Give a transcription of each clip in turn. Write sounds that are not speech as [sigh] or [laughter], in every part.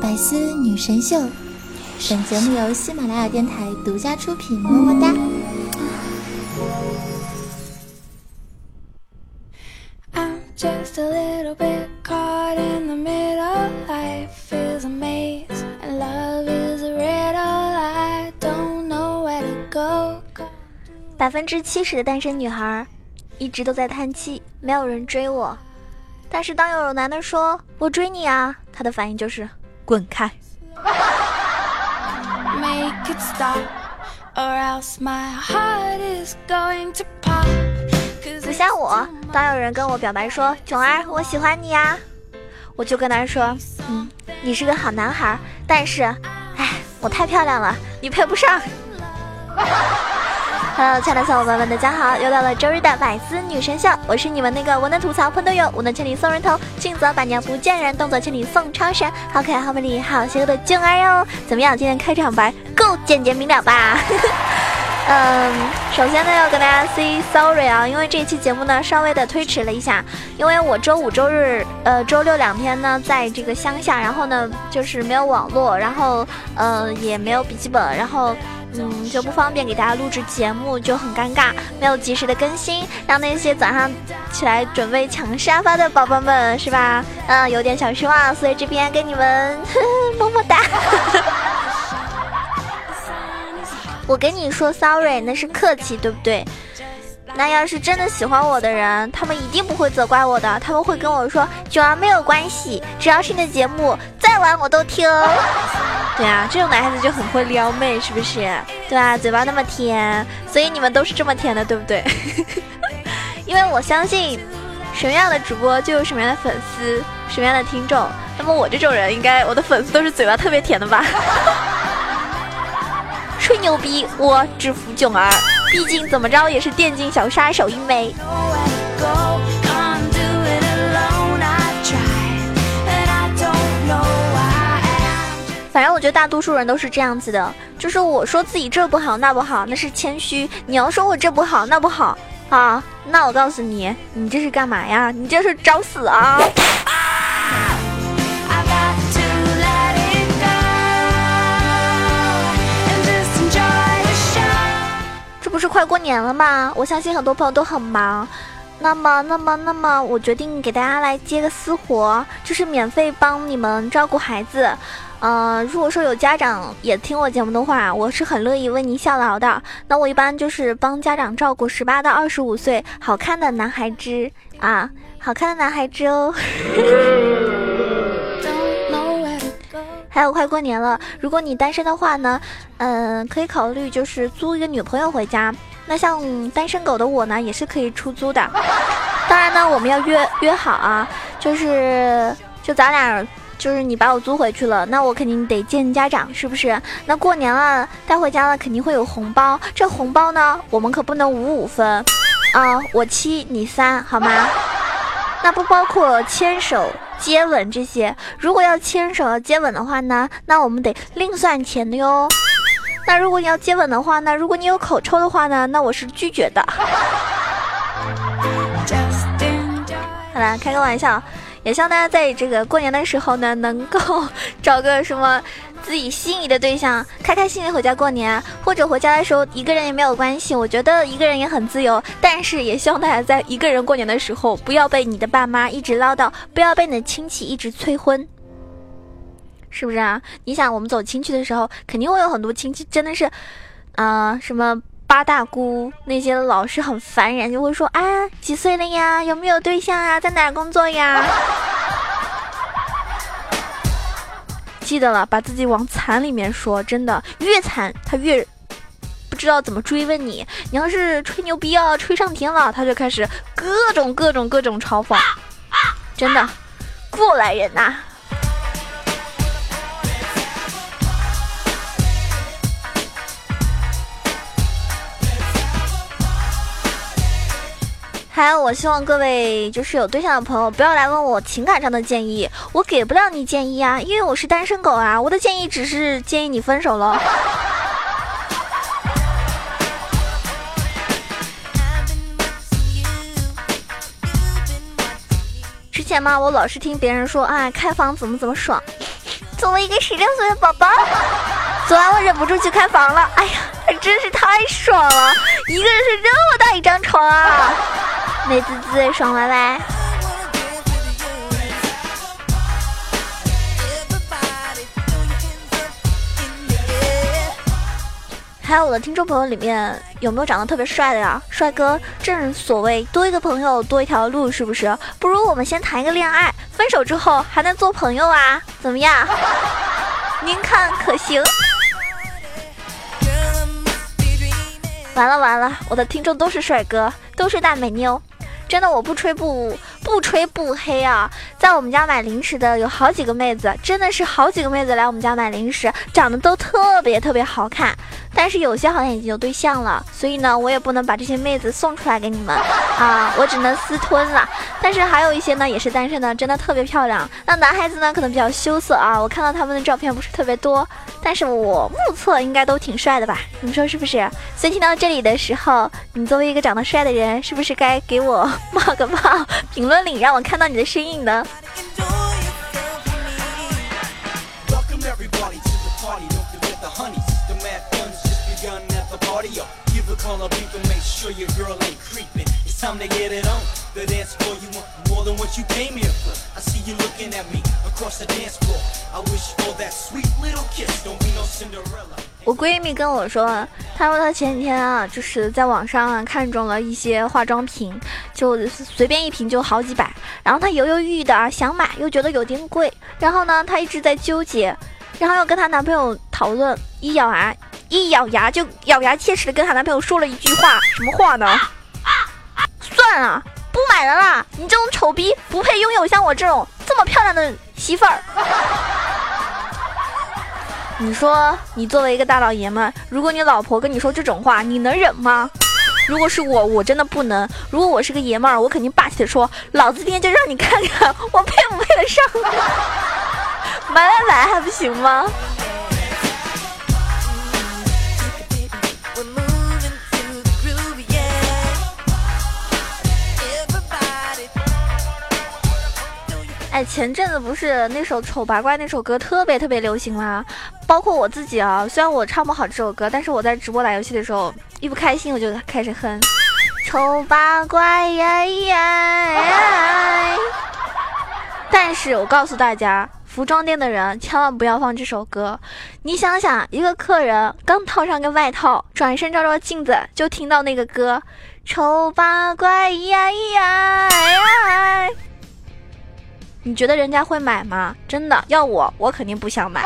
百思女神秀，本节目由喜马拉雅电台独家出品，么么哒。百分之七十的单身女孩一直都在叹气，没有人追我。但是当有男的说“我追你啊”，他的反应就是“滚开”。不像我，当有人跟我表白说“囧儿，我喜欢你呀”，我就跟他说：“嗯，你是个好男孩，但是，哎，我太漂亮了，你配不上。” Hello，亲爱的小伙伴们，大家好！又到了周日的百思女神秀，我是你们那个文能吐槽喷队友，武能千里送人头，静则百年不见人，动作千里送超神，好可爱、好美丽、好邪恶的静儿哟！怎么样？今天开场白够简洁明了吧？嗯，首先呢，要跟大家 say sorry 啊，因为这期节目呢稍微的推迟了一下，因为我周五、周日、呃周六两天呢在这个乡下，然后呢就是没有网络，然后呃也没有笔记本，然后。嗯，就不方便给大家录制节目，就很尴尬，没有及时的更新，让那些早上起来准备抢沙发的宝宝们，是吧？嗯，有点小失望，所以这边跟你们 [laughs] 么么哒。[laughs] 我跟你说 sorry，那是客气，对不对？那要是真的喜欢我的人，他们一定不会责怪我的，他们会跟我说，九儿没有关系，只要是你的节目，再晚我都听。对啊，这种男孩子就很会撩妹，是不是？对啊，嘴巴那么甜，所以你们都是这么甜的，对不对？[laughs] 因为我相信，什么样的主播就有什么样的粉丝，什么样的听众。那么我这种人，应该我的粉丝都是嘴巴特别甜的吧？[laughs] 吹牛逼，我制服囧儿，毕竟怎么着也是电竞小杀手一枚。反正我觉得大多数人都是这样子的，就是我说自己这不好那不好，那是谦虚；你要说我这不好那不好啊，那我告诉你，你这是干嘛呀？你这是找死啊！不是快过年了吗？我相信很多朋友都很忙。那么，那么，那么，我决定给大家来接个私活，就是免费帮你们照顾孩子。呃，如果说有家长也听我节目的话，我是很乐意为您效劳的。那我一般就是帮家长照顾十八到二十五岁好看的男孩子啊，好看的男孩子哦。[laughs] 还有快过年了，如果你单身的话呢，嗯，可以考虑就是租一个女朋友回家。那像单身狗的我呢，也是可以出租的。当然呢，我们要约约好啊，就是就咱俩。就是你把我租回去了，那我肯定得见家长，是不是？那过年了带回家了，肯定会有红包。这红包呢，我们可不能五五分，啊，我七你三，好吗？那不包括牵手、接吻这些。如果要牵手、要接吻的话呢，那我们得另算钱的哟。那如果你要接吻的话呢，如果你有口臭的话呢，那我是拒绝的。好了，开个玩笑。也希望大家在这个过年的时候呢，能够 [laughs] 找个什么自己心仪的对象，开开心心回家过年，或者回家的时候一个人也没有关系。我觉得一个人也很自由，但是也希望大家在一个人过年的时候，不要被你的爸妈一直唠叨，不要被你的亲戚一直催婚，是不是啊？你想，我们走亲戚的时候，肯定会有很多亲戚真的是，啊，什么。八大姑那些老是很烦人，就会说啊几岁了呀，有没有对象啊，在哪工作呀？记得了，把自己往惨里面说，真的越惨他越不知道怎么追问你。你要是吹牛逼啊，吹上天了，他就开始各种各种各种嘲讽，真的过来人呐。还有，我希望各位就是有对象的朋友，不要来问我情感上的建议，我给不了你建议啊，因为我是单身狗啊，我的建议只是建议你分手了。之前嘛，我老是听别人说啊，开房怎么怎么爽，作为一个十六岁的宝宝，昨晚我忍不住去开房了。哎呀，真是太爽了！一个人睡这么大一张床啊，美滋滋，爽歪歪。还有我的听众朋友里面有没有长得特别帅的呀？帅哥，正所谓多一个朋友多一条路，是不是？不如我们先谈一个恋爱，分手之后还能做朋友啊？怎么样？[laughs] 您看可行？完了完了，我的听众都是帅哥，都是大美妞。真的，我不吹不不吹不黑啊！在我们家买零食的有好几个妹子，真的是好几个妹子来我们家买零食，长得都特别特别好看。但是有些好像已经有对象了，所以呢，我也不能把这些妹子送出来给你们啊，我只能私吞了。但是还有一些呢，也是单身的，真的特别漂亮。那男孩子呢，可能比较羞涩啊，我看到他们的照片不是特别多，但是我目测应该都挺帅的吧？你们说是不是？所以听到这里的时候，你作为一个长得帅的人，是不是该给我 [laughs] 冒个泡，评论里让我看到你的身影呢？我闺蜜跟我说，她说她前几天啊，就是在网上啊看中了一些化妆品，就随便一瓶就好几百，然后她犹犹豫豫的啊想买，又觉得有点贵，然后呢，她一直在纠结，然后又跟她男朋友讨论，一咬牙。一咬牙就咬牙切齿的跟她男朋友说了一句话，什么话呢？算了，不买了啦！你这种丑逼不配拥有像我这种这么漂亮的媳妇儿。[laughs] 你说，你作为一个大老爷们，如果你老婆跟你说这种话，你能忍吗？如果是我，我真的不能。如果我是个爷们儿，我肯定霸气的说，老子今天就让你看看我配不配得上。[laughs] 买买买还不行吗？前阵子不是那首《丑八怪》那首歌特别特别流行吗？包括我自己啊，虽然我唱不好这首歌，但是我在直播打游戏的时候，一不开心我就开始哼。丑八怪呀呀！但是我告诉大家，服装店的人千万不要放这首歌。你想想，一个客人刚套上个外套，转身照照镜子，就听到那个歌：丑八怪呀呀呀！你觉得人家会买吗？真的，要我，我肯定不想买。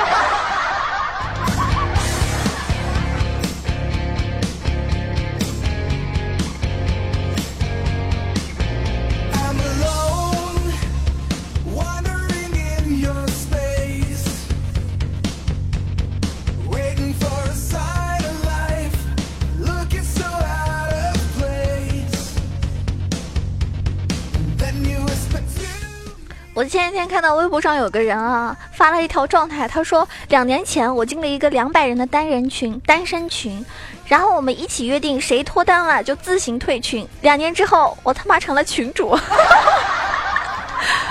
前几天看到微博上有个人啊发了一条状态，他说两年前我进了一个两百人的单人群、单身群，然后我们一起约定谁脱单了就自行退群。两年之后，我他妈成了群主，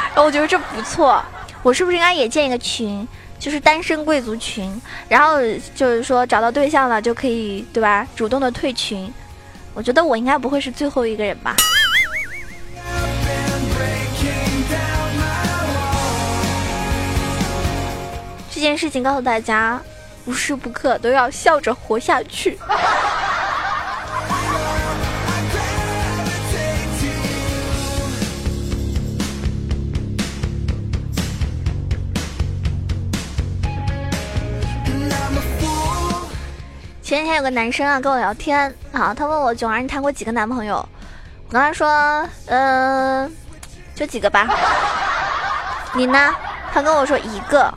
然 [laughs] 后我觉得这不错，我是不是应该也建一个群，就是单身贵族群，然后就是说找到对象了就可以对吧，主动的退群。我觉得我应该不会是最后一个人吧。件事情告诉大家，无时不刻都要笑着活下去。前几天有个男生啊跟我聊天啊，他问我囧儿你谈过几个男朋友？我跟他说，嗯，就几个吧。你呢？他跟我说一个。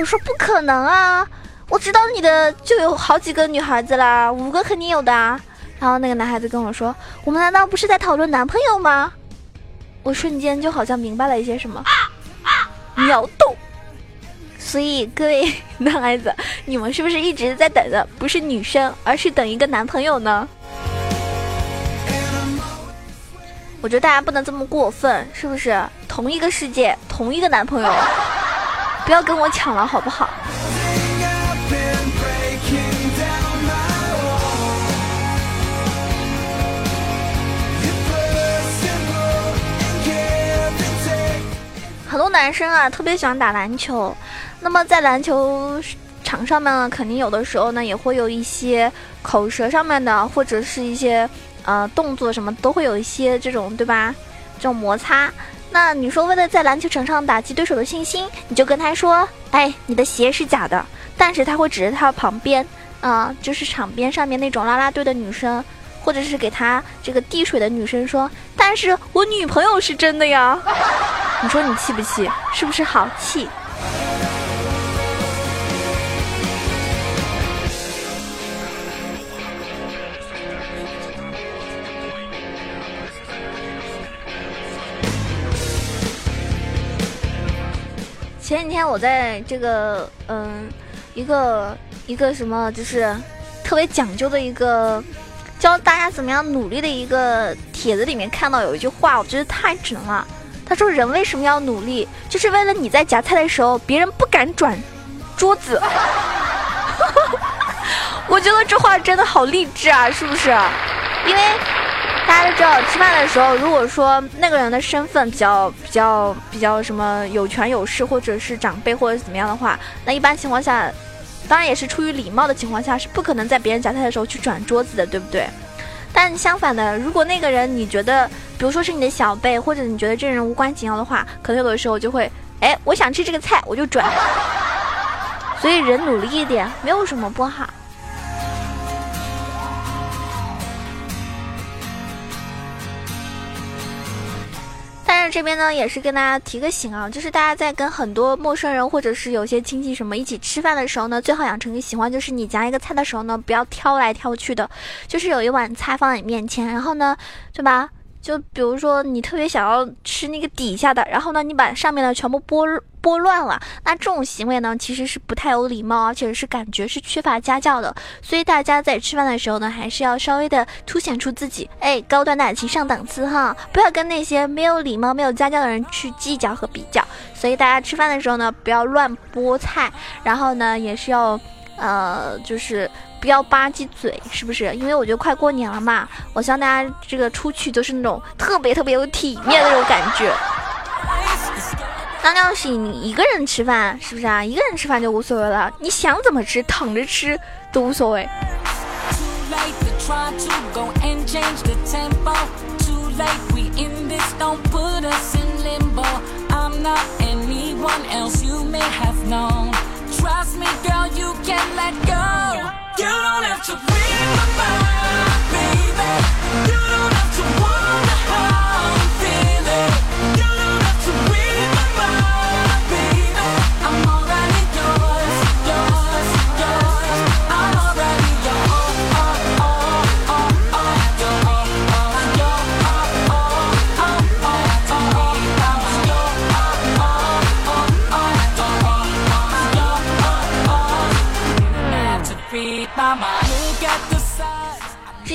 我说不可能啊！我知道你的就有好几个女孩子啦，五个肯定有的。然后那个男孩子跟我说：“我们难道不是在讨论男朋友吗？”我瞬间就好像明白了一些什么，秒懂。所以各位 [laughs] 男孩子，你们是不是一直在等的不是女生，而是等一个男朋友呢？我觉得大家不能这么过分，是不是？同一个世界，同一个男朋友。不要跟我抢了，好不好？很多男生啊，特别喜欢打篮球。那么在篮球场上面呢，肯定有的时候呢，也会有一些口舌上面的，或者是一些呃动作什么，都会有一些这种，对吧？这种摩擦。那你说为了在篮球场上打击对手的信心，你就跟他说：“哎，你的鞋是假的。”但是他会指着他旁边啊，就是场边上面那种啦啦队的女生，或者是给他这个递水的女生说：“但是我女朋友是真的呀。” [laughs] 你说你气不气？是不是好气？前几天我在这个嗯，一个一个什么，就是特别讲究的一个教大家怎么样努力的一个帖子里面看到有一句话，我觉得太准了。他说：“人为什么要努力？就是为了你在夹菜的时候，别人不敢转桌子。[laughs] ”我觉得这话真的好励志啊，是不是？因为。大家都知道，吃饭的时候，如果说那个人的身份比较比较比较什么有权有势，或者是长辈或者怎么样的话，那一般情况下，当然也是出于礼貌的情况下，是不可能在别人夹菜的时候去转桌子的，对不对？但相反的，如果那个人你觉得，比如说是你的小辈，或者你觉得这人无关紧要的话，可能有的时候就会，哎，我想吃这个菜，我就转。[laughs] 所以人努力一点，没有什么不好。这边呢，也是跟大家提个醒啊，就是大家在跟很多陌生人或者是有些亲戚什么一起吃饭的时候呢，最好养成一个习惯，就是你夹一个菜的时候呢，不要挑来挑去的，就是有一碗菜放在你面前，然后呢，对吧？就比如说你特别想要吃那个底下的，然后呢，你把上面的全部拨拨乱了，那这种行为呢，其实是不太有礼貌，而且是感觉是缺乏家教的。所以大家在吃饭的时候呢，还是要稍微的凸显出自己，哎，高端大气上档次哈，不要跟那些没有礼貌、没有家教的人去计较和比较。所以大家吃饭的时候呢，不要乱拨菜，然后呢，也是要，呃，就是。不要吧唧嘴，是不是？因为我觉得快过年了嘛，我希望大家这个出去都是那种特别特别有体面的那种感觉。那要是你一个人吃饭，是不是啊？一个人吃饭就无所谓了，你想怎么吃，躺着吃都无所谓。Trust me, girl, you can let go. You don't have to read my baby. You don't have to wonder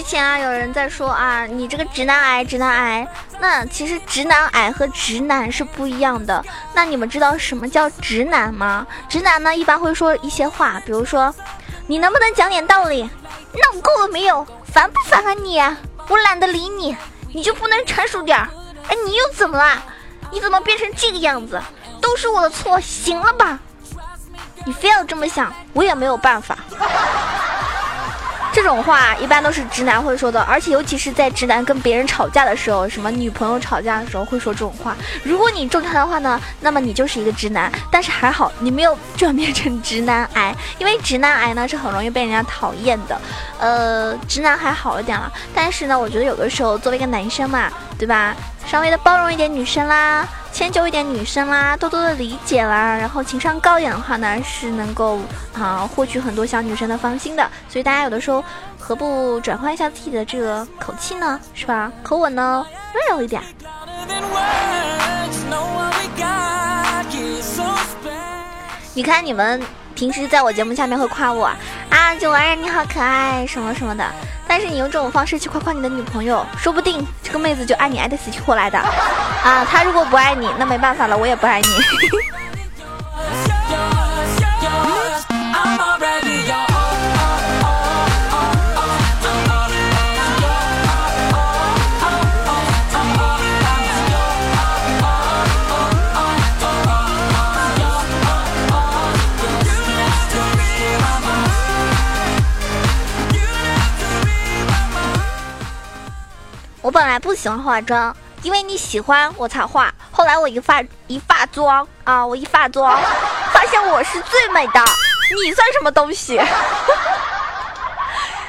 前啊，有人在说啊，你这个直男癌，直男癌。那其实直男癌和直男是不一样的。那你们知道什么叫直男吗？直男呢，一般会说一些话，比如说，你能不能讲点道理？闹够了没有？烦不烦啊你？我懒得理你，你就不能成熟点？哎，你又怎么了？你怎么变成这个样子？都是我的错，行了吧？你非要这么想，我也没有办法。这种话一般都是直男会说的，而且尤其是在直男跟别人吵架的时候，什么女朋友吵架的时候会说这种话。如果你中他的话呢，那么你就是一个直男。但是还好你没有转变成直男癌，因为直男癌呢是很容易被人家讨厌的。呃，直男还好一点了，但是呢，我觉得有的时候作为一个男生嘛，对吧？稍微的包容一点女生啦。迁就一点女生啦，多多的理解啦，然后情商高一点的话呢，是能够啊获取很多小女生的芳心的。所以大家有的时候何不转换一下自己的这个口气呢？是吧？口吻呢温柔一点。你看你们平时在我节目下面会夸我啊，九儿你好可爱什么什么的。但是你用这种方式去夸夸你的女朋友，说不定这个妹子就爱你爱的死去活来的，啊，她如果不爱你，那没办法了，我也不爱你。本来不喜欢化妆，因为你喜欢我才化。后来我一化一化妆啊，我一化妆，[laughs] 发现我是最美的。你算什么东西？[laughs]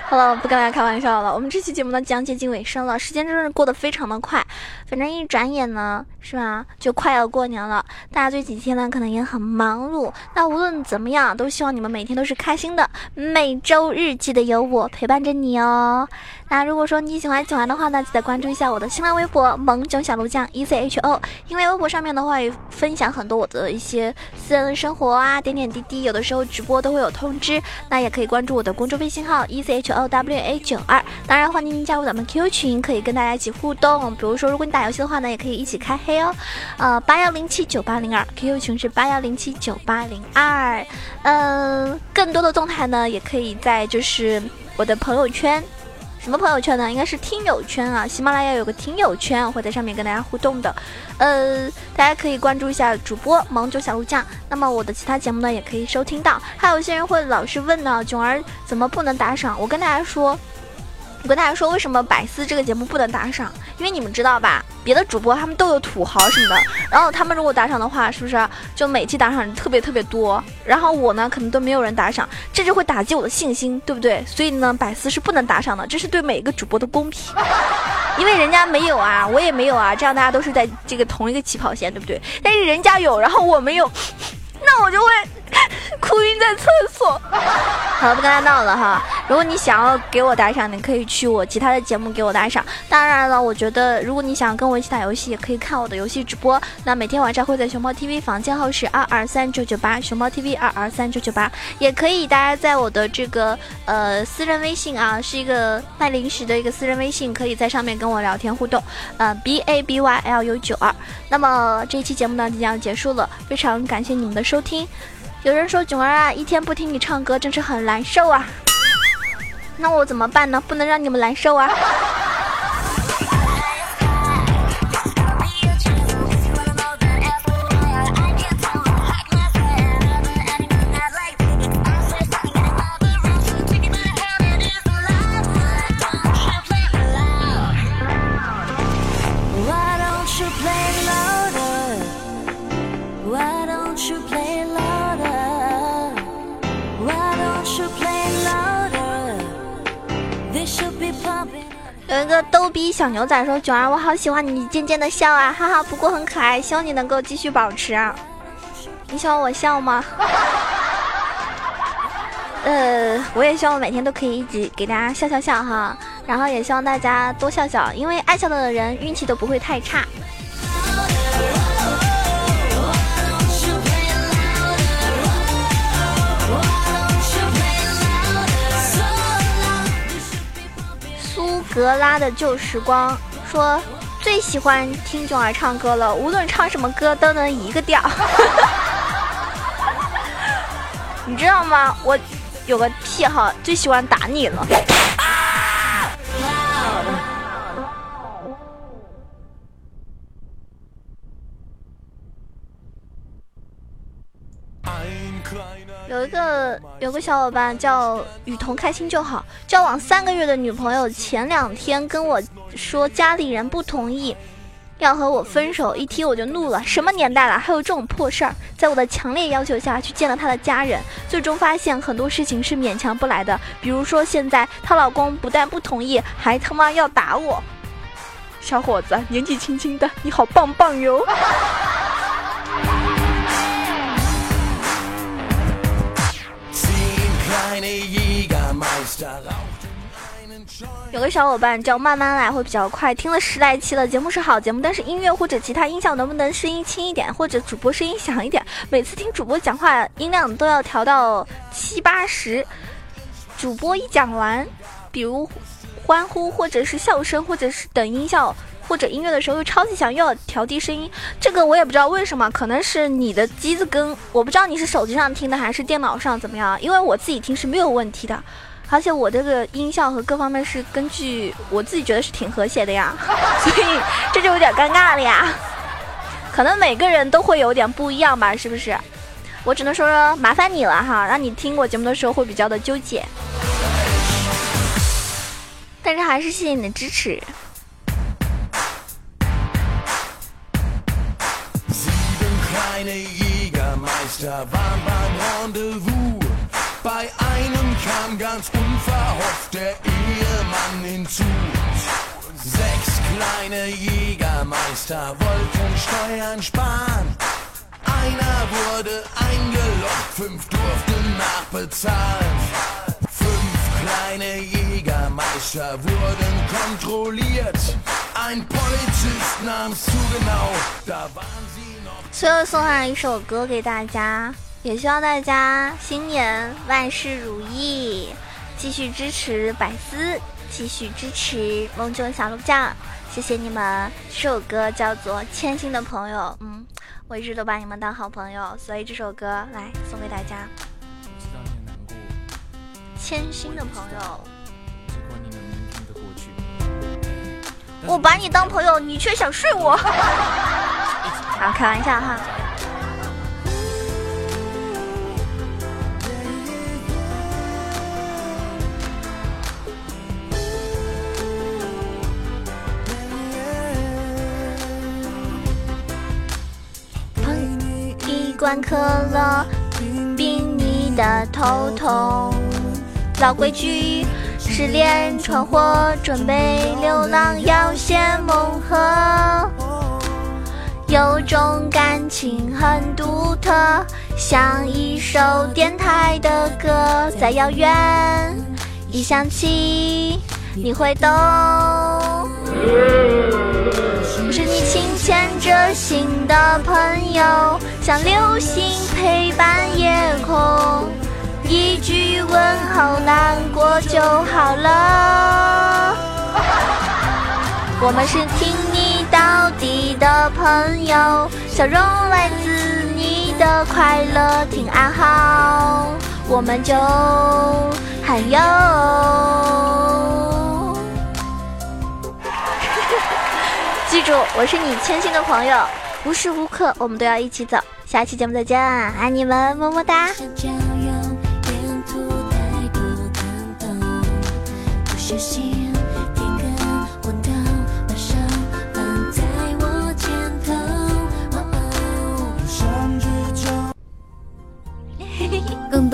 好了，不跟大家开玩笑了。我们这期节目呢将接近尾声了，时间真是过得非常的快。反正一转眼呢，是吧，就快要过年了。大家这几天呢可能也很忙碌。那无论怎么样，都希望你们每天都是开心的。每周日记得有我陪伴着你哦。那如果说你喜欢喜欢的话呢，记得关注一下我的新浪微博萌囧小鹿酱 E C H O，因为微博上面的话也分享很多我的一些私人生活啊，点点滴滴，有的时候直播都会有通知。那也可以关注我的公众微信号 E C H O W A 九二，当然欢迎您加入咱们 Q 群，可以跟大家一起互动。比如说，如果你打游戏的话呢，也可以一起开黑哦。呃，八幺零七九八零二，QQ 群是八幺零七九八零二。嗯，更多的动态呢，也可以在就是我的朋友圈。什么朋友圈呢？应该是听友圈啊！喜马拉雅有个听友圈，会在上面跟大家互动的。呃，大家可以关注一下主播萌九小鹿酱。那么我的其他节目呢，也可以收听到。还有些人会老是问呢，囧儿怎么不能打赏？我跟大家说。我跟大家说，为什么百思这个节目不能打赏？因为你们知道吧，别的主播他们都有土豪什么的，然后他们如果打赏的话，是不是就每期打赏特别特别多？然后我呢，可能都没有人打赏，这就会打击我的信心，对不对？所以呢，百思是不能打赏的，这是对每一个主播的公平。[laughs] 因为人家没有啊，我也没有啊，这样大家都是在这个同一个起跑线，对不对？但是人家有，然后我没有，[laughs] 那我就会。[laughs] 哭晕在厕所。好了，不跟他闹了哈。如果你想要给我打赏，你可以去我其他的节目给我打赏。当然了，我觉得如果你想跟我一起打游戏，也可以看我的游戏直播。那每天晚上会在熊猫 TV 房间号是二二三九九八，熊猫 TV 二二三九九八。也可以大家在我的这个呃私人微信啊，是一个卖零食的一个私人微信，可以在上面跟我聊天互动。呃，B A B Y L U 九二。那么这一期节目呢即将结束了，非常感谢你们的收听。有人说囧儿啊，一天不听你唱歌，真是很难受啊。那我怎么办呢？不能让你们难受啊。有一个逗逼小牛仔说：“囧儿，我好喜欢你渐渐的笑啊，哈哈，不过很可爱，希望你能够继续保持。你喜欢我笑吗？[laughs] 呃，我也希望每天都可以一直给大家笑笑笑哈，然后也希望大家多笑笑，因为爱笑的人运气都不会太差。”格拉的旧时光说最喜欢听囧儿唱歌了，无论唱什么歌都能一个调。[laughs] 你知道吗？我有个癖好，最喜欢打你了。有个小伙伴叫雨桐，开心就好。交往三个月的女朋友前两天跟我说家里人不同意，要和我分手。一听我就怒了，什么年代了还有这种破事儿？在我的强烈要求下去见了她的家人，最终发现很多事情是勉强不来的。比如说现在她老公不但不同意，还他妈要打我。小伙子，年纪轻轻的，你好棒棒哟！有个小伙伴叫慢慢来会比较快，听了十来期了，节目是好节目，但是音乐或者其他音效能不能声音轻一点，或者主播声音响一点？每次听主播讲话音量都要调到七八十，主播一讲完，比如欢呼或者是笑声或者是等音效。或者音乐的时候又超级响，又要调低声音，这个我也不知道为什么，可能是你的机子跟我不知道你是手机上听的还是电脑上怎么样，因为我自己听是没有问题的，而且我这个音效和各方面是根据我自己觉得是挺和谐的呀，所以这就有点尴尬了呀，可能每个人都会有点不一样吧，是不是？我只能说说麻烦你了哈，让你听我节目的时候会比较的纠结，但是还是谢谢你的支持。Meister waren beim Rendezvous. Bei einem kam ganz unverhofft der Ehemann hinzu. Sechs kleine Jägermeister wollten Steuern sparen. Einer wurde eingeloggt, fünf durften nachbezahlen. Fünf kleine Jägermeister wurden kontrolliert. Ein Polizist nahm's zu genau, da waren sie 最后送上一首歌给大家，也希望大家新年万事如意，继续支持百思，继续支持梦中小鹿酱，谢谢你们。这首歌叫做《千心的朋友》，嗯，我一直都把你们当好朋友，所以这首歌来送给大家。千心的朋友。我把你当朋友，你却想睡我。好，开玩笑哈。一罐可乐，冰你的头痛。老规矩，失恋闯祸，准备流浪，要先梦河。有种感情很独特，像一首电台的歌，在遥远一响起，你会懂。我是你轻牵着心的朋友，像流星陪伴夜空，一句问候难过就好了。我们是听到底的朋友，笑容来自你的快乐，听暗号，我们就很有。[laughs] 记住，我是你千心的朋友，无时无刻我们都要一起走。下期节目再见，爱你们，么么哒。